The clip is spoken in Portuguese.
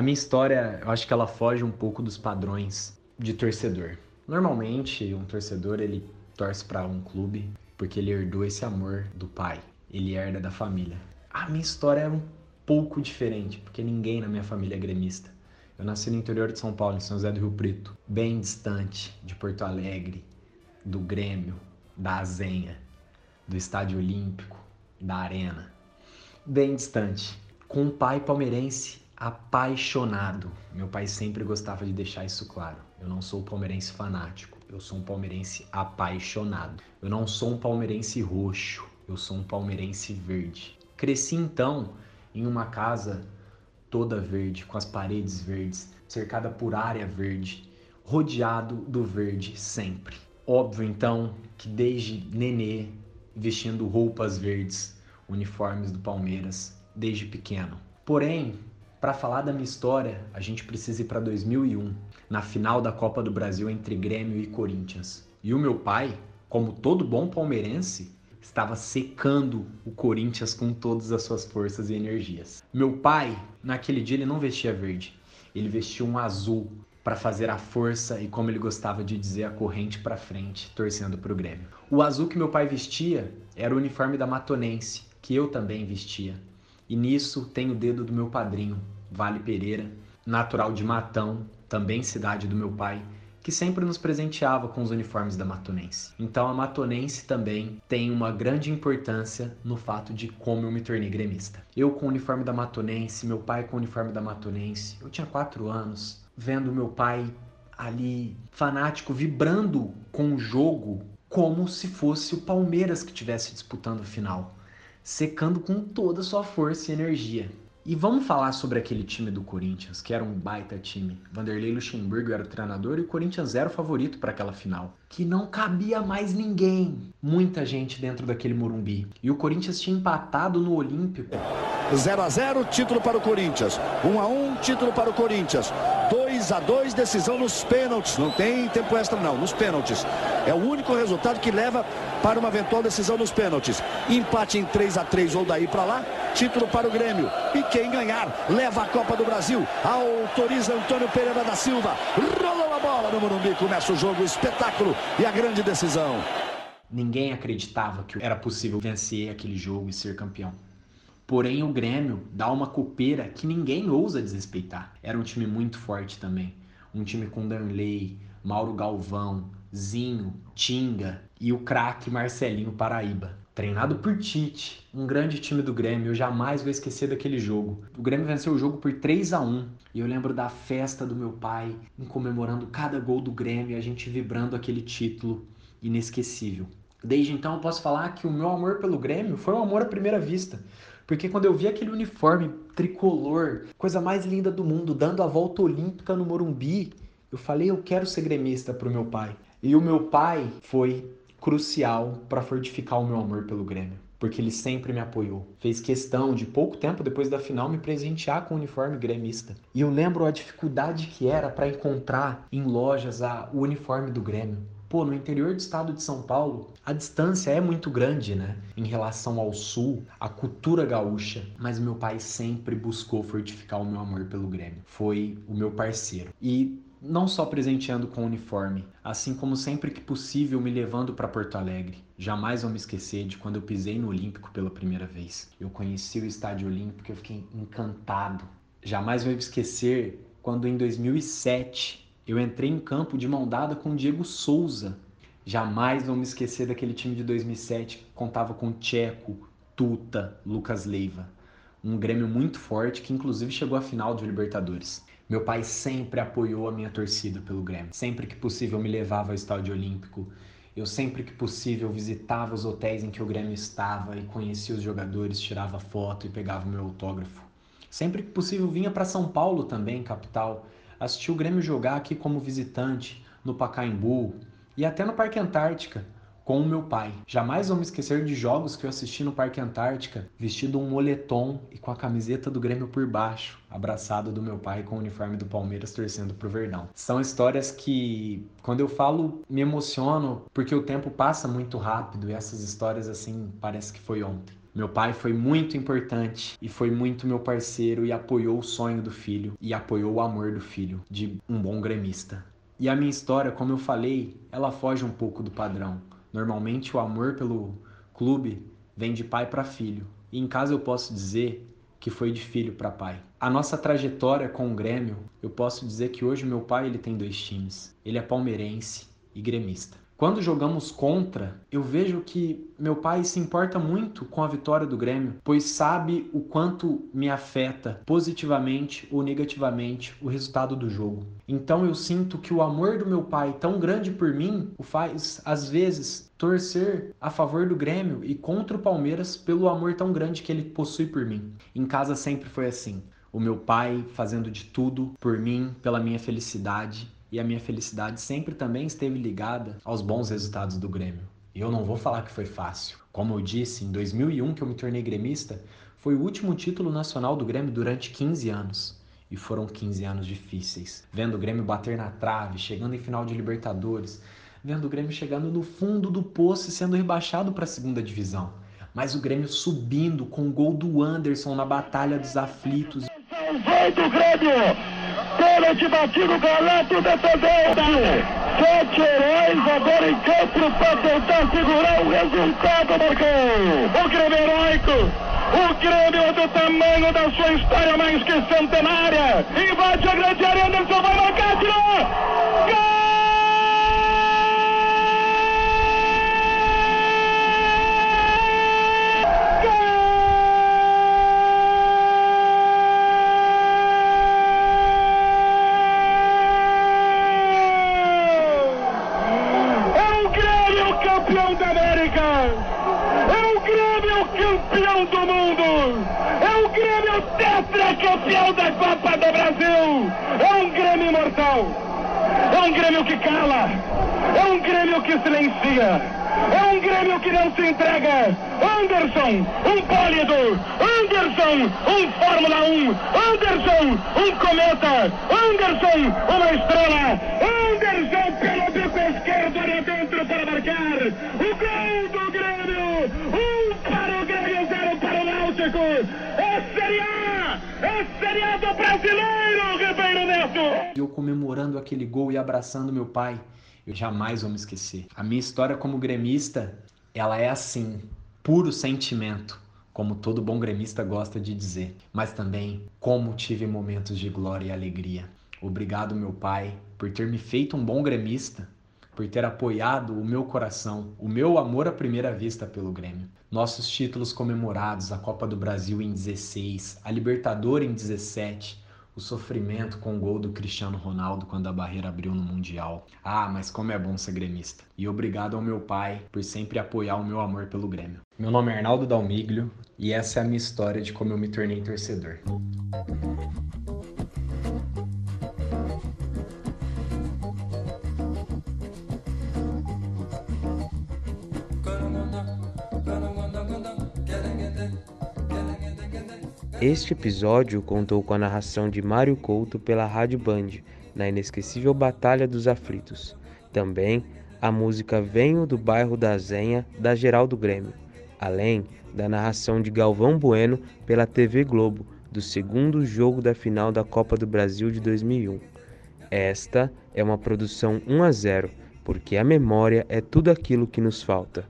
A minha história, eu acho que ela foge um pouco dos padrões de torcedor. Normalmente, um torcedor ele torce para um clube porque ele herdou esse amor do pai, ele herda da família. A minha história é um pouco diferente, porque ninguém na minha família é gremista. Eu nasci no interior de São Paulo, em São José do Rio Preto, bem distante de Porto Alegre, do Grêmio, da Azenha, do Estádio Olímpico, da Arena. Bem distante. Com um pai palmeirense apaixonado. Meu pai sempre gostava de deixar isso claro. Eu não sou palmeirense fanático, eu sou um palmeirense apaixonado. Eu não sou um palmeirense roxo, eu sou um palmeirense verde. Cresci então em uma casa toda verde, com as paredes verdes, cercada por área verde, rodeado do verde sempre. Óbvio então que desde nenê, vestindo roupas verdes, uniformes do Palmeiras, desde pequeno. Porém, para falar da minha história, a gente precisa ir para 2001, na final da Copa do Brasil entre Grêmio e Corinthians. E o meu pai, como todo bom palmeirense, estava secando o Corinthians com todas as suas forças e energias. Meu pai, naquele dia, ele não vestia verde, ele vestia um azul para fazer a força e, como ele gostava de dizer, a corrente para frente, torcendo para o Grêmio. O azul que meu pai vestia era o uniforme da Matonense, que eu também vestia. E nisso tem o dedo do meu padrinho, Vale Pereira, natural de Matão, também cidade do meu pai, que sempre nos presenteava com os uniformes da Matonense. Então a Matonense também tem uma grande importância no fato de como eu me tornei gremista. Eu com o uniforme da Matonense, meu pai com o uniforme da Matonense, eu tinha quatro anos, vendo meu pai ali fanático, vibrando com o jogo como se fosse o Palmeiras que estivesse disputando o final, secando com toda a sua força e energia. E vamos falar sobre aquele time do Corinthians, que era um baita time. Vanderlei Luxemburgo era o treinador e o Corinthians era o favorito para aquela final. Que não cabia mais ninguém. Muita gente dentro daquele Morumbi. E o Corinthians tinha empatado no Olímpico. 0 a 0 título para o Corinthians. 1 a 1 título para o Corinthians. 2 a 2 decisão nos pênaltis. Não tem tempo extra não, nos pênaltis. É o único resultado que leva para uma eventual decisão nos pênaltis. Empate em 3 a 3 ou daí para lá, título para o Grêmio. E quem ganhar leva a Copa do Brasil. Autoriza Antônio Pereira da Silva. Rolou a bola no Morumbi, começa o jogo, o espetáculo e a grande decisão. Ninguém acreditava que era possível vencer aquele jogo e ser campeão. Porém, o Grêmio dá uma copeira que ninguém ousa desrespeitar. Era um time muito forte também. Um time com Danley, Mauro Galvão, Zinho, Tinga e o craque Marcelinho Paraíba. Treinado por Tite, um grande time do Grêmio, eu jamais vou esquecer daquele jogo. O Grêmio venceu o jogo por 3 a 1 e eu lembro da festa do meu pai, em comemorando cada gol do Grêmio e a gente vibrando aquele título inesquecível. Desde então eu posso falar que o meu amor pelo Grêmio foi um amor à primeira vista. Porque quando eu vi aquele uniforme tricolor, coisa mais linda do mundo, dando a volta olímpica no Morumbi, eu falei, eu quero ser gremista pro meu pai. E o meu pai foi crucial para fortificar o meu amor pelo Grêmio, porque ele sempre me apoiou. Fez questão de pouco tempo depois da final me presentear com o uniforme gremista. E eu lembro a dificuldade que era para encontrar em lojas a, o uniforme do Grêmio. Pô, no interior do estado de São Paulo, a distância é muito grande, né? Em relação ao sul, a cultura gaúcha. Mas meu pai sempre buscou fortificar o meu amor pelo Grêmio. Foi o meu parceiro. E não só presenteando com uniforme, assim como sempre que possível me levando para Porto Alegre. Jamais vou me esquecer de quando eu pisei no Olímpico pela primeira vez. Eu conheci o Estádio Olímpico e eu fiquei encantado. Jamais vou me esquecer quando em 2007 eu entrei em campo de mão dada com o Diego Souza. Jamais vou me esquecer daquele time de 2007 que contava com Tcheco, Tuta, Lucas Leiva. Um Grêmio muito forte que inclusive chegou à final de Libertadores. Meu pai sempre apoiou a minha torcida pelo Grêmio. Sempre que possível me levava ao estádio olímpico. Eu sempre que possível visitava os hotéis em que o Grêmio estava e conhecia os jogadores, tirava foto e pegava meu autógrafo. Sempre que possível vinha para São Paulo também, capital, assistir o Grêmio jogar aqui como visitante, no Pacaembu e até no Parque Antártica, com o meu pai. Jamais vou me esquecer de jogos que eu assisti no Parque Antártica, vestido um moletom e com a camiseta do Grêmio por baixo, abraçado do meu pai com o uniforme do Palmeiras torcendo pro Verdão. São histórias que, quando eu falo, me emociono porque o tempo passa muito rápido e essas histórias assim parece que foi ontem. Meu pai foi muito importante e foi muito meu parceiro e apoiou o sonho do filho e apoiou o amor do filho de um bom gremista. E a minha história, como eu falei, ela foge um pouco do padrão. Normalmente o amor pelo clube vem de pai para filho. E em casa eu posso dizer que foi de filho para pai. A nossa trajetória com o Grêmio, eu posso dizer que hoje meu pai ele tem dois times. Ele é palmeirense e gremista. Quando jogamos contra, eu vejo que meu pai se importa muito com a vitória do Grêmio, pois sabe o quanto me afeta positivamente ou negativamente o resultado do jogo. Então eu sinto que o amor do meu pai, tão grande por mim, o faz às vezes torcer a favor do Grêmio e contra o Palmeiras pelo amor tão grande que ele possui por mim. Em casa sempre foi assim. O meu pai fazendo de tudo por mim, pela minha felicidade, e a minha felicidade sempre também esteve ligada aos bons resultados do Grêmio. E eu não vou falar que foi fácil. Como eu disse, em 2001 que eu me tornei gremista, foi o último título nacional do Grêmio durante 15 anos. E foram 15 anos difíceis. Vendo o Grêmio bater na trave, chegando em final de Libertadores, vendo o Grêmio chegando no fundo do poço e sendo rebaixado para a segunda divisão. Mas o Grêmio subindo com o gol do Anderson na Batalha dos Aflitos. Vai do Grêmio! Pênalti batido, Galeto defendeu. Sete heróis agora em campo para tentar segurar o resultado, Marcão. O Grêmio heróico. O Grêmio do tamanho da sua história mais que centenária. Invade a grande área, Anderson vai marcar, tirou. Gol! Campeão da Copa do Brasil. É um Grêmio imortal. É um Grêmio que cala. É um Grêmio que silencia. É um Grêmio que não se entrega. Anderson, um pólido. Anderson, um Fórmula 1. Anderson, um cometa. Anderson, uma estrela. Anderson pelo bico esquerdo ali dentro para marcar. O gol Brasileiro, Ribeiro Neto! Eu comemorando aquele gol e abraçando meu pai, eu jamais vou me esquecer. A minha história como gremista, ela é assim, puro sentimento, como todo bom gremista gosta de dizer, mas também como tive momentos de glória e alegria. Obrigado, meu pai, por ter me feito um bom gremista, por ter apoiado o meu coração, o meu amor à primeira vista pelo Grêmio. Nossos títulos comemorados, a Copa do Brasil em 16, a Libertadores em 17, o sofrimento com o gol do Cristiano Ronaldo quando a barreira abriu no Mundial. Ah, mas como é bom ser gremista. E obrigado ao meu pai por sempre apoiar o meu amor pelo Grêmio. Meu nome é Arnaldo Dalmiglio e essa é a minha história de como eu me tornei torcedor. Este episódio contou com a narração de Mário Couto pela Rádio Band, na inesquecível Batalha dos Aflitos. Também a música Venho do Bairro da Zenha, da Geraldo Grêmio, além da narração de Galvão Bueno pela TV Globo, do segundo jogo da final da Copa do Brasil de 2001. Esta é uma produção 1 a 0, porque a memória é tudo aquilo que nos falta.